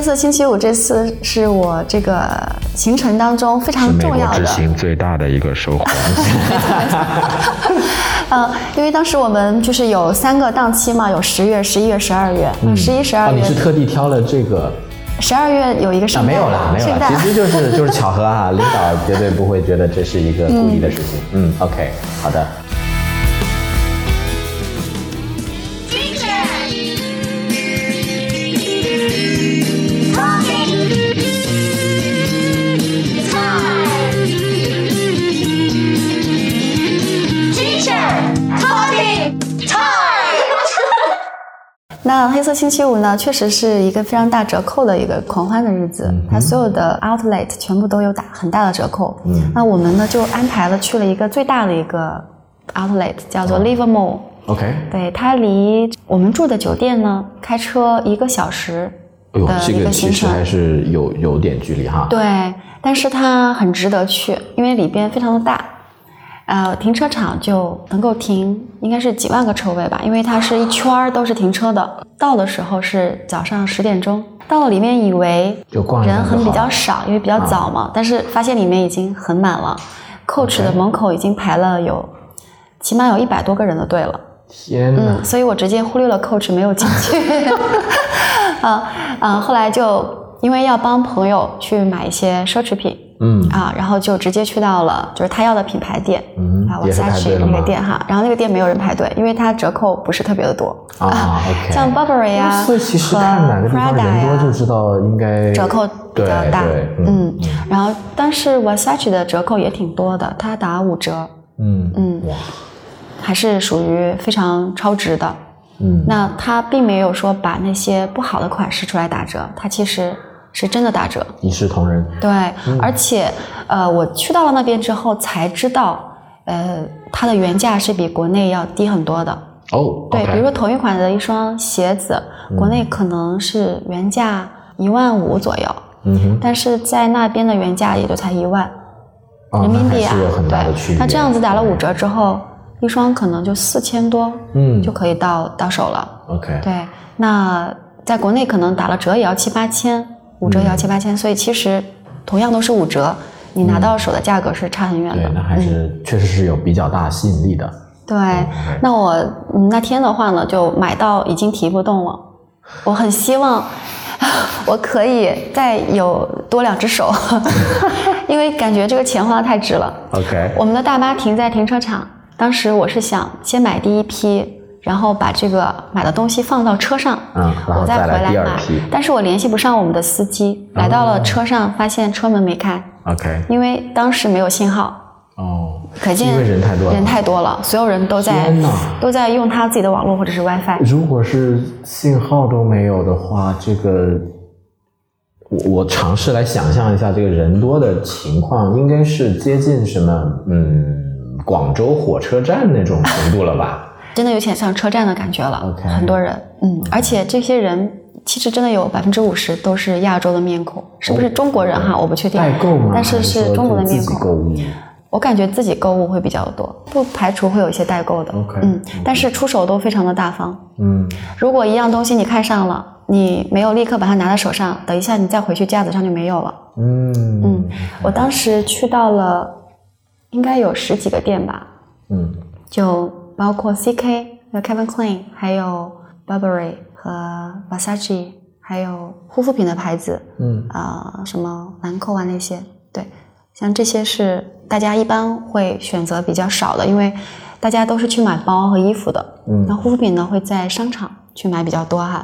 黑色星期五这次是我这个行程当中非常重要的。之行最大的一个收获。嗯，因为当时我们就是有三个档期嘛，有十月、十一月、十二月。嗯，十一、十二哦，月你是，特地挑了这个十二月有一个啊？圣诞，没有啦，没有啦，其实就是就是巧合啊，领导绝对不会觉得这是一个故意的事情。嗯，OK，好的。色星期五呢，确实是一个非常大折扣的一个狂欢的日子，它所有的 outlet 全部都有打很大的折扣。嗯，那我们呢就安排了去了一个最大的一个 outlet，叫做 Livermore。OK，对，它离我们住的酒店呢，开车一个小时哎呦，这个个行程。其实还是有有点距离哈。对，但是它很值得去，因为里边非常的大，呃，停车场就能够停，应该是几万个车位吧，因为它是一圈儿都是停车的。到的时候是早上十点钟，到了里面以为人很比较少，因为比较早嘛，但是发现里面已经很满了，Coach 的门口已经排了有起码有一百多个人的队了。天呐！嗯，所以我直接忽略了 coach 没有进去。啊啊，后来就因为要帮朋友去买一些奢侈品，嗯。啊，然后就直接去到了就是他要的品牌店，啊嗯也是排队，Versace 那个店哈，然后那个店没有人排队，因为它折扣不是特别的多。啊像 Burberry 啊所以其实和看哪个地方 Prada 人多呀就知道应该折扣比较大嗯，然后但是 Versace 的折扣也挺多的，它打五折，嗯嗯。哇。还是属于非常超值的。嗯。那它并没有说把那些不好的款式出来打折，它其实是真的打折。一视同仁。对，而且呃，我去到了那边之后才知道，呃，它的原价是比国内要低很多的。哦，对比如说同一款的一双鞋子，国内可能是原价一万五左右，嗯哼，但是在那边的原价也就才一万哦人民币啊那这样子打了五折之后，一双可能就四千多，嗯就可以到到手了。OK，对，那在国内可能打了折也要七八千，五折也要七八千，所以其实同样都是五折，你拿到手的价格是差很远的。对，那还是确实是有比较大吸引力的。对，那我嗯那天的话呢，就买到已经提不动了。我很希望 我可以再有多两只手，因为感觉这个钱花的太值了。OK，我们的大巴停在停车场，当时我是想先买第一批，然后把这个买的东西放到车上，嗯我再回来买。但是我联系不上我们的司机，来到了车上，发现车门没开，OK，因为当时没有信号，哦，可见因为人太多了，人太多了，所有人都在都在用他自己的网络或者是 WiFi。如果是信号都没有的话，这个我我尝试来想象一下，这个人多的情况，应该是接近什么？嗯，广州火车站那种程度了吧？真的有点像车站的感觉了很多人，嗯，而且这些人其实真的有百分之五十都是亚洲的面孔，是不是中国人哈？我不确定，代购吗？但是是中国的面孔。我感觉自己购物会比较多，不排除会有一些代购的。嗯，但是出手都非常的大方。嗯。如果一样东西你看上了，你没有立刻把它拿在手上，等一下你再回去架子上就没有了。嗯。嗯，我当时去到了，应该有十几个店吧，嗯。就包括 CK、有 Kevin Klein，还有 Burberry 和 Versace，还有护肤品的牌子，嗯啊、什么兰蔻啊那些，对，像这些是大家一般会选择比较少的，因为大家都是去买包和衣服的，嗯那护肤品呢会在商场去买比较多哈。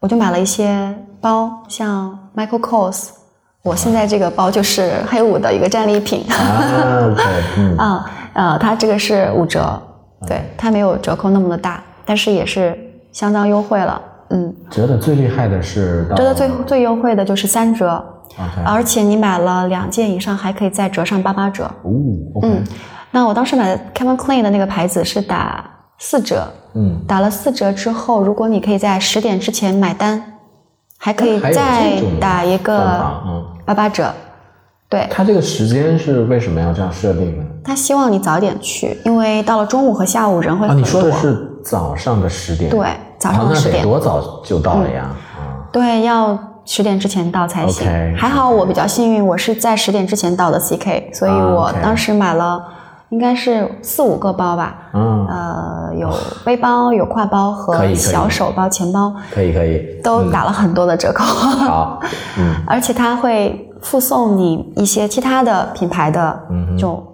我就买了一些包，像 Michael Kors，我现在这个包就是黑五的一个战利品。啊嗯啊，呃，它这个是五折，对，它没有折扣那么的大，但是也是相当优惠了。嗯，折的最厉害的是折的最最优惠的就是三折而且你买了两件以上还可以再折上八八折。哦，OK，嗯，那我当时买的 Calvin Klein 的那个牌子是打四折，嗯，打了四折之后，如果你可以在十点之前买单，还可以再打一个八八折。对，他这个时间是为什么要这样设定呢？他希望你早点去，因为到了中午和下午人会啊，很多。你说的是早上的十点？对早上啊那10点得多早就到了呀？啊，对，要十点之前到才行。还好我比较幸运，我是在十点之前到的 CK，所以啊我当时买了应该是四五个包吧。嗯，呃，有背包、有挎包和小手包、钱包，可以可以，都打了很多的折扣。好，嗯。而且它会附送你一些其他的品牌的嗯这种、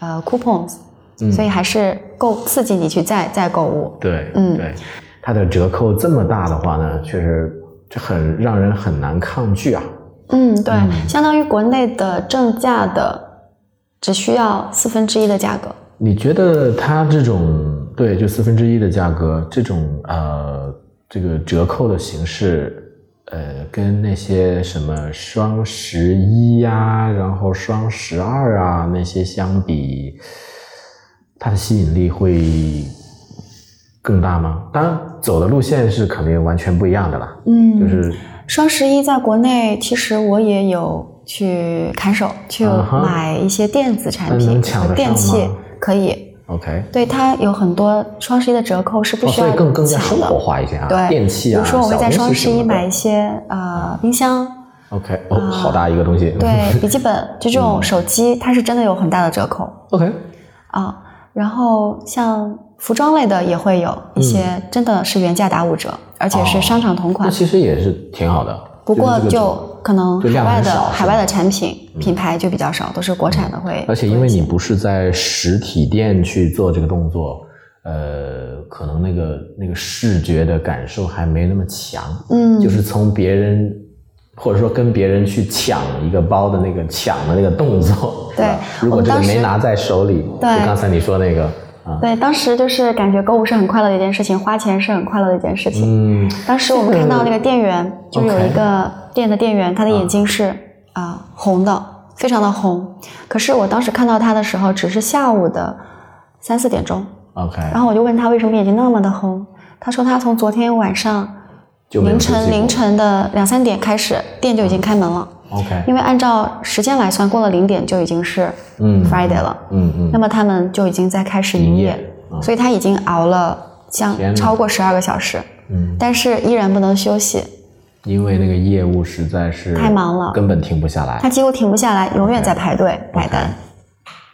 呃 coupons，、嗯。所以还是够刺激你去再再购物。对，嗯。对，它的折扣这么大的话呢，确实这很让人很难抗拒啊。嗯，对，相当于国内的正价的只需要四分之一的价格。你觉得它这种对，就四分之一的价格，这种呃这个折扣的形式，呃，跟那些什么双十一呀，然后双十二啊那些相比，它的吸引力会更大吗？当然，走的路线是肯定完全不一样的啦。嗯就是双十一在国内，其实我也有去砍手，去买一些电子产品电器，可以。OK，对它有很多双十一的折扣是不哦，需要所以更更加生抢的。活化一些啊，对，电器啊，比如说我会在双十一买一些呃冰箱，OK，哦，好大一个东西。对 笔记本就这种手机，它是真的有很大的折扣，OK，啊。然后像服装类的也会有一些真的是原价打五折，而且是商场同款那。其实也是挺好的。不过就可能海外的海外的产品品牌就比较少，都是国产的会。而且因为你不是在实体店去做这个动作，呃，可能那个那个视觉的感受还没那么强。嗯就是从别人或者说跟别人去抢一个包的那个抢的那个动作，对如果这个没拿在手里，对就刚才你说那个啊，对，当时就是感觉购物是很快乐的一件事情，花钱是很快乐的一件事情。嗯，当时我们看到那个店员，就有一个店的店员，他的眼睛是啊、红的，非常的红。可是我当时看到他的时候，只是下午的三四点钟，OK，然后我就问他为什么眼睛那么的红，他说他从昨天晚上凌晨凌晨的两三点开始，店就已经开门了。OK，因为按照时间来算，过了零点就已经是嗯。Friday 了。嗯嗯。那么他们就已经在开始营营业所以他已经熬了将天哪。超过十二个小时，嗯，但是依然不能休息，因为那个业务实在是太忙了。根本停不下来。他几乎停不下来，永远在排队买单。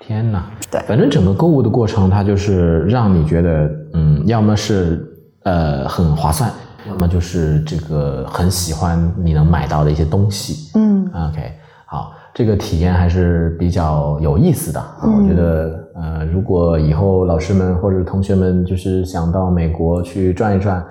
天哪！对。反正整个购物的过程，它就是让你觉得，嗯，要么是呃很划算，要么就是这个很喜欢你能买到的一些东西。嗯 OK，好，这个体验还是比较有意思的。我觉得，呃，如果以后老师们或者同学们就是想到美国去转一转，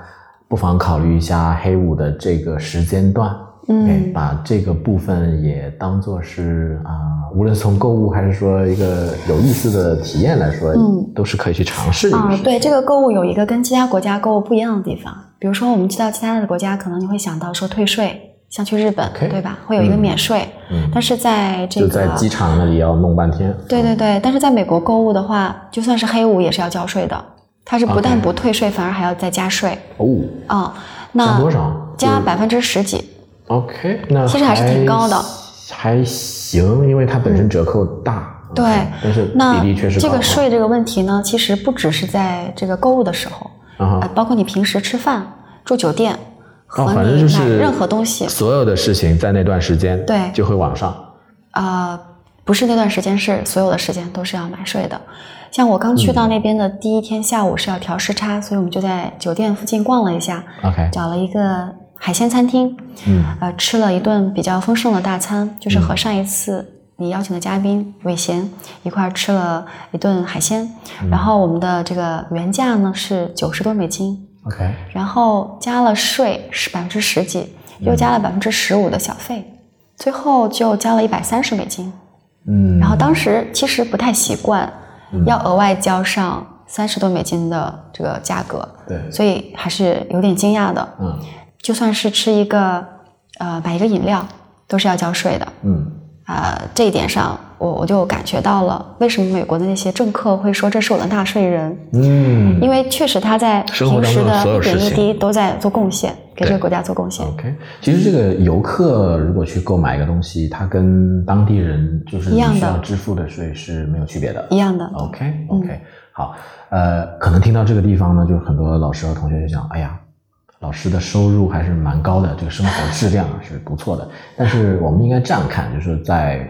不妨考虑一下黑五的这个时间段。嗯。把这个部分也当做是啊、无论从购物还是说一个有意思的体验来说，嗯。都是可以去尝试的啊。对这个购物有一个跟其他国家购物不一样的地方，比如说我们去到其他的国家，可能你会想到说退税，像去日本对吧，会有一个免税，嗯。但是在这个就在机场那里要弄半天。对对对，但是在美国购物的话，就算是黑五也是要交税的，它是不但不退税，反而还要再加税。哦，啊、加那多少？加百分之十几，OK，那其实还是挺高的还行，因为它本身折扣大。对但是那比例确实高这个税这个问题呢，其实不只是在这个购物的时候，啊包括你平时吃饭、住酒店和你买就是任何东西，所有的事情在那段时间对就会往上。呃，不是那段时间，是所有的时间都是要买税的。像我刚嗯去到那边的第一天下午是要调时差，所以我们就在酒店附近逛了一下，OK，找了一个海鲜餐厅，嗯。呃，吃了一顿比较丰盛的大餐，就是和上一次你邀请的嘉宾伟贤一块儿吃了一顿海鲜，嗯。然后我们的这个原价呢是九十多美金，，OK，然后加了税是百分之十几，又加了百分之十五的小费，最后就交了一百三十美金。嗯，然后当时其实不太习惯，要额外交上三十多美金的这个价格，对，所以还是有点惊讶的。嗯就算是吃一个呃买一个饮料，都是要交税的。嗯呃，这一点上，我我就感觉到了为什么美国的那些政客会说这是我的纳税人，嗯因为确实他在平时的一点一滴都在做贡献，给这个国家做贡献。，OK。其实这个游客如果去购买一个东西，他跟当地人就是一样的需要支付的税是没有区别的。一样的，OK 嗯 OK，、好，呃，可能听到这个地方呢，就很多老师和同学就想，哎呀，老师的收入还是蛮高的，这个生活质量是不错的。但是我们应该这样看，就是在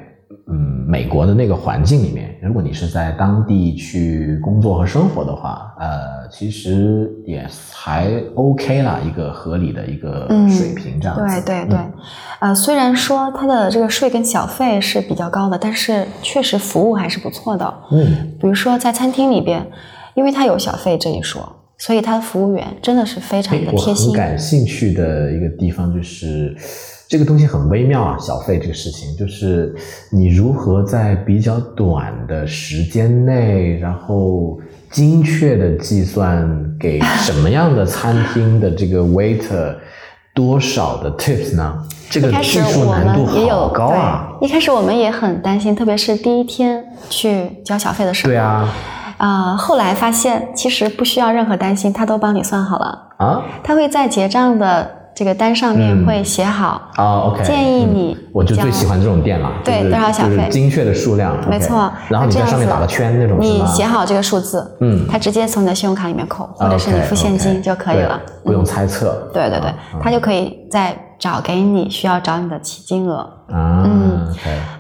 嗯美国的那个环境里面，如果你是在当地去工作和生活的话，呃，其实也还 OK 啦，一个合理的一个水平这样子。对对对，呃，虽然说它的这个税跟小费是比较高的，但是确实服务还是不错的。嗯，比如说在餐厅里边，因为它有小费这一说。所以他的服务员真的是非常的贴心。我很感兴趣的一个地方就是，这个东西很微妙啊，小费这个事情，就是你如何在比较短的时间内，然后精确的计算给什么样的餐厅的这个 waiter 多少的 tips 呢？这个技术难度好高啊！一开始我们也很担心，特别是第一天去交小费的时候。对啊。啊，后来发现其实不需要任何担心，他都帮你算好了啊。他会在结账的这个单上面会写好啊，OK，建议你，我就最喜欢这种店了，对，多少小费，精确的数量，没错。然后你在上面打个圈那种，你写好这个数字，嗯，他直接从你的信用卡里面扣，或者是你付现金就可以了，不用猜测。对对对，他就可以在。找给你需要找你的起金额啊，嗯，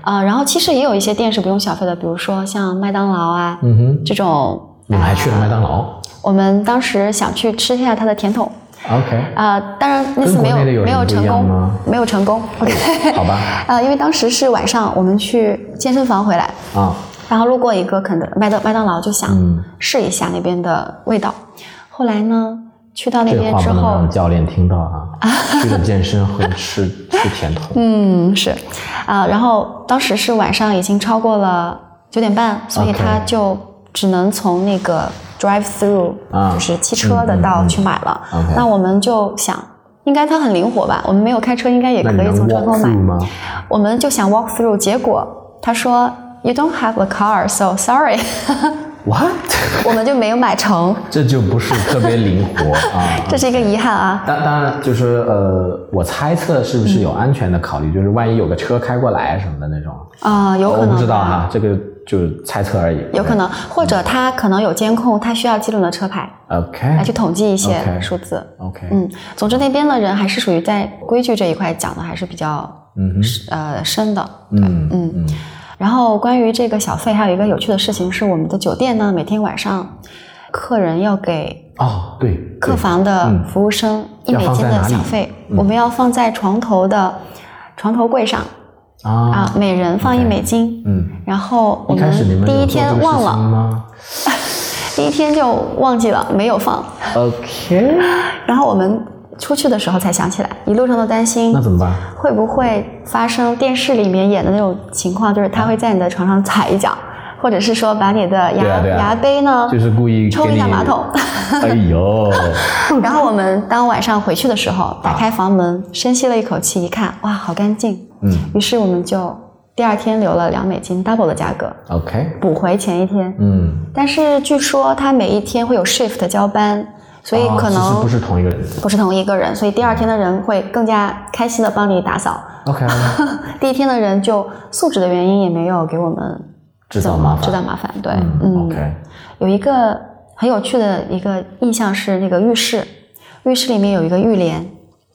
啊，然后其实也有一些店是不用小费的，比如说像麦当劳啊，嗯哼，这种。你们还去了麦当劳？我们当时想去吃一下它的甜筒。OK。啊，当然那次没有没有成功，没有成功。OK，好吧。啊，因为当时是晚上，我们去健身房回来啊，然后路过一个肯德麦当麦当劳，就想试一下那边的味道。后来呢？去到那边之后，让教练听到啊！去了健身会吃吃甜头。嗯，是啊，然后当时是晚上已经超过了九点半，所以他就只能从那个 drive through，就是汽车的道去买了。那我们就想，应该他很灵活吧？我们没有开车，应该也可以从车头买。我们就想 walk through，结果他说 you don't have a car，so sorry。What？我们就没有买成，这就不是特别灵活啊，这是一个遗憾啊。当当然就是呃，我猜测是不是有安全的考虑，就是万一有个车开过来什么的那种。啊，有可能。我不知道哈，这个就是猜测而已。有可能，或者他可能有监控，他需要记录你的车牌，OK，来去统计一些数字，OK。嗯，总之那边的人还是属于在规矩这一块讲的还是比较嗯呃深的，嗯嗯。嗯。然后关于这个小费，还有一个有趣的事情是，我们的酒店呢，每天晚上客人要给哦，对，客房的服务生一美金的小费，我们要放在床头的床头柜上啊，每人放一美金。嗯，然后我们第一天忘了，第一天就忘记了没有放。OK，然后我们。出去的时候才想起来，一路上都担心，那怎么办？会不会发生电视里面演的那种情况，就是他会在你的床上踩一脚，或者是说把你的牙牙杯呢，就是故意冲一下马桶。哎呦！然后我们当晚上回去的时候，打开房门，深吸了一口气，一看，哇，好干净。嗯。于是我们就第二天留了两美金 double 的价格，OK，补回前一天。嗯。但是据说他每一天会有 shift 交班。所以可能不是同一个人，不是同一个人，所以第二天的人会更加开心的帮你打扫。OK，第一天的人就素质的原因也没有给我们制造麻烦，制造麻烦。对，嗯，OK。有一个很有趣的一个印象是那个浴室，浴室里面有一个浴帘，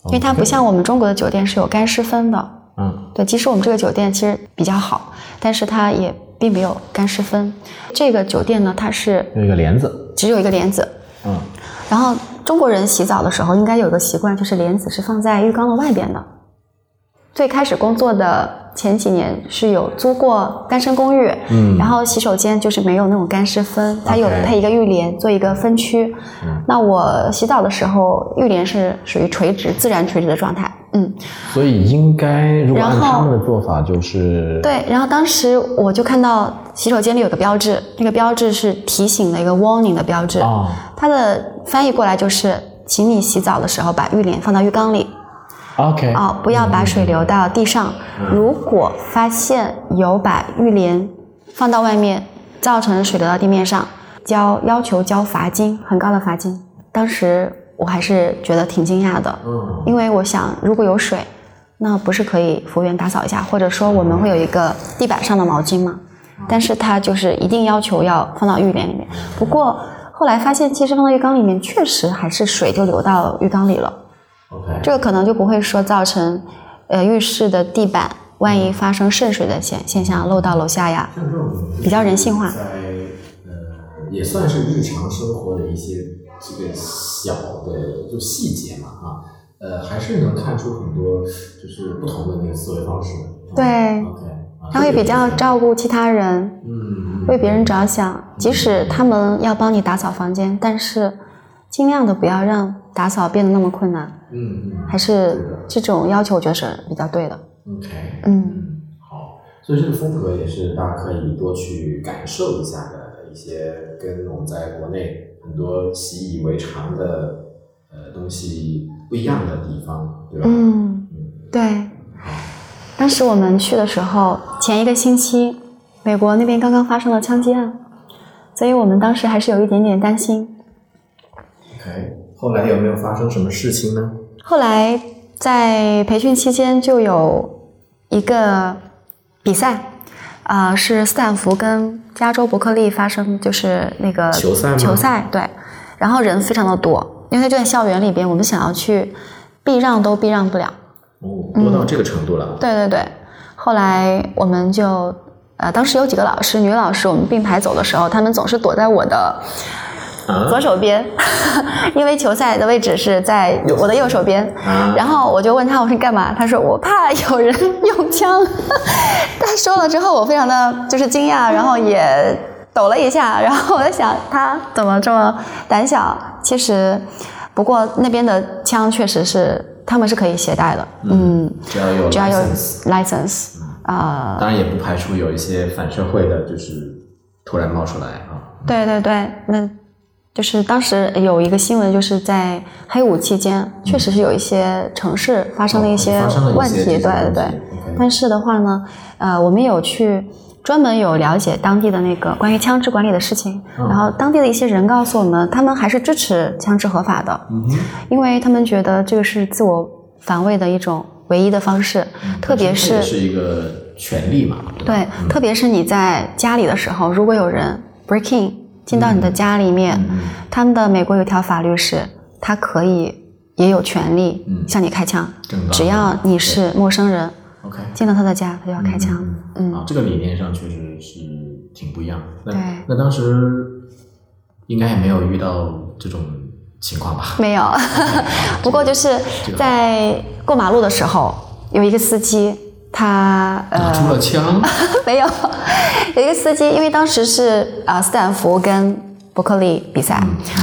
因为它不像我们中国的酒店是有干湿分的。嗯，对，即使我们这个酒店其实比较好，但是它也并没有干湿分。这个酒店呢，它是有一个帘子，只有一个帘子。然后中国人洗澡的时候应该有个习惯，就是莲子是放在浴缸的外边的。最开始工作的前几年是有租过单身公寓，嗯，然后洗手间就是没有那种干湿分，它有配一个浴帘做一个分区。嗯，那我洗澡的时候，浴帘是属于垂直、自然垂直的状态。嗯，所以应该如果按他们的做法就是对。然后当时我就看到洗手间里有个标志，那个标志是提醒的一个 warning 的标志。哦，它的翻译过来就是，请你洗澡的时候把浴帘放到浴缸里。OK，哦，不要把水流到地上。如果发现有把浴帘放到外面，造成水流到地面上，交要求交罚金，很高的罚金。当时我还是觉得挺惊讶的，嗯，因为我想如果有水，那不是可以服务员打扫一下，或者说我们会有一个地板上的毛巾吗？但是他就是一定要求要放到浴帘里面。不过后来发现，其实放到浴缸里面，确实还是水就流到浴缸里了。OK，这个可能就不会说造成，呃，浴室的地板万一发生渗水的现现象，漏到楼下呀。像这种比较人性化在呃也算是日常生活的一些这个小的就细节嘛啊，呃还是能看出很多就是不同的那个思维方式。对他会比较照顾其他人，嗯嗯为别人着想，即使他们要帮你打扫房间，但是尽量的不要让打扫变得那么困难，嗯嗯还是这种要求，我觉得是比较对的。OK 嗯，嗯好，所以这个风格也是大家可以多去感受一下的一些跟我们在国内很多习以为常的呃东西不一样的地方，对吧？嗯，对。当时我们去的时候，前一个星期，美国那边刚刚发生了枪击案，所以我们当时还是有一点点担心。后来有没有发生什么事情呢？后来在培训期间就有一个比赛，啊、是斯坦福跟加州伯克利发生，就是那个球赛吗球赛对，然后人非常的多，因为它就在校园里边，我们想要去避让都避让不了。哦，多到这个程度了。对对对，后来我们就呃，当时有几个老师，女老师，我们并排走的时候，他们总是躲在我的啊左手边，因为球赛的位置是在我的右手边。啊然后我就问他我是干嘛，他说我怕有人用枪。他说了之后，我非常的就是惊讶，然后也抖了一下，然后我在想他怎么这么胆小。其实，不过那边的枪确实是他们是可以携带的，嗯，只要有只要有 license license 啊、当然也不排除有一些反社会的，就是突然冒出来啊。对对对，那就是当时有一个新闻，就是在黑五期间，确实是有一些城市发生了一些问题，对对对。但是的话呢，呃，我们有去专门有了解当地的那个关于枪支管理的事情，嗯。然后当地的一些人告诉我们，他们还是支持枪支合法的，因为他们觉得这个是自我防卫的一种唯一的方式，特别是也是一个权利嘛。对，特别是你在家里的时候，如果有人 break in 进到你的家里面，嗯。他们的美国有条法律是，他可以也有权利嗯。向你开枪，只要你是陌生人 OK，进到他的家，他就要开枪。嗯啊，这个理念上确实是挺不一样。的。对。那当时应该也没有遇到这种情况吧？没有，不过就是在过马路的时候，有一个司机，他呃出了枪，没有，有一个司机，因为当时是啊、斯坦福跟伯克利比赛，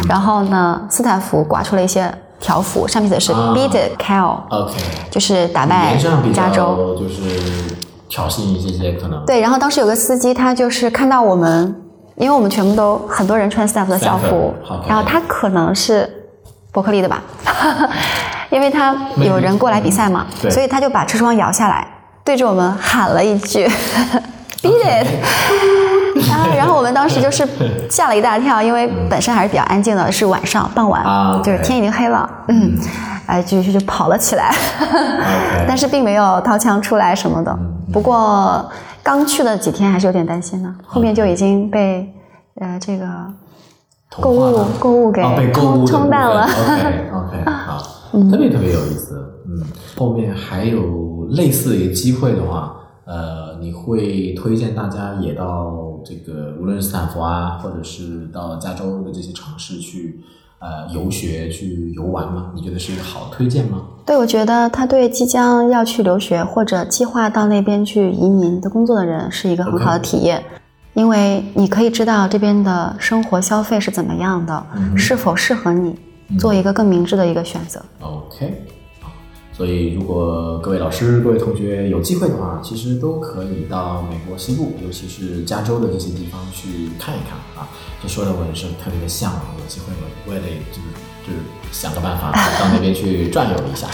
然后呢，斯坦福刮出了一些条幅，上面写的是啊。Beat Cal，、OK，就是打语败加州。较就是挑衅一些些可能。对，然后当时有个司机，他就是看到我们，因为我们全部都很多人穿斯坦福的校服然后他可能是伯克利的吧，因为他有人过来比赛嘛，对。所以他就把车窗摇下来，对着我们喊了一句 “beat it”。啊，然后我们当时就是吓了一大跳，因为本身还是比较安静的，是晚上傍晚，啊就是天已经黑了，嗯，哎，就就就跑了起来。但是并没有掏枪出来什么的。嗯不过刚去的几天还是有点担心的，后面就已经被呃这个购物购物给冲冲淡了。OK OK，好，特别特别有意思。嗯，后面还有类似的一个机会的话，呃，你会推荐大家也到这个无论是斯坦福啊，或者是到加州的这些城市去呃游学、去游玩吗？你觉得是一个好的推荐吗？对，我觉得他对即将要去留学或者计划到那边去移民的工作的人是一个很好的体验。因为你可以知道这边的生活消费是怎么样的，嗯是否适合你，做一个更明智的一个选择。OK，好，所以如果各位老师、各位同学有机会的话，其实都可以到美国西部，尤其是加州的这些地方去看一看啊。这说的我也是特别的向往，有机会我我也得就是就是想个办法 到那边去转悠一下。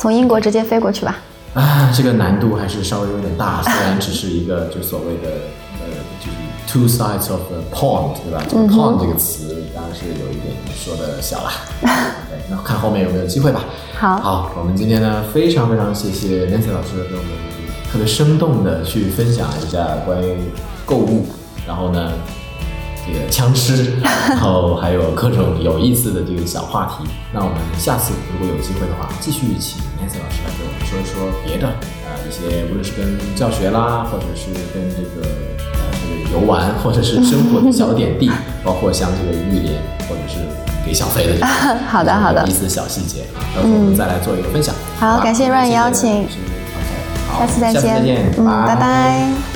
从英国直接飞过去吧。啊，这个难度还是稍微有点大，虽然只是一个就所谓的呃，就是 two sides of a pond，对吧？这个 pond 这个词当然是有一点说的小了。对，那看后面有没有机会吧。好好，我们今天呢非常非常谢谢 Nancy 老师给我们特别生动的去分享一下关于购物，然后呢这个枪支，然后还有各种有意思的这个小话题。那我们下次如果有机会的话，继续请 Nancy 老师来给我们说一说别的，呃，一些无论是跟教学啦，或者是跟这个呃这个游玩，或者是生活的小点滴，包括像这个浴帘，或者是给小费的这个好的好的。有意思的小细节啊，到时候我们再来做一个分享。好感谢 Ryan 邀请下次再见，嗯拜拜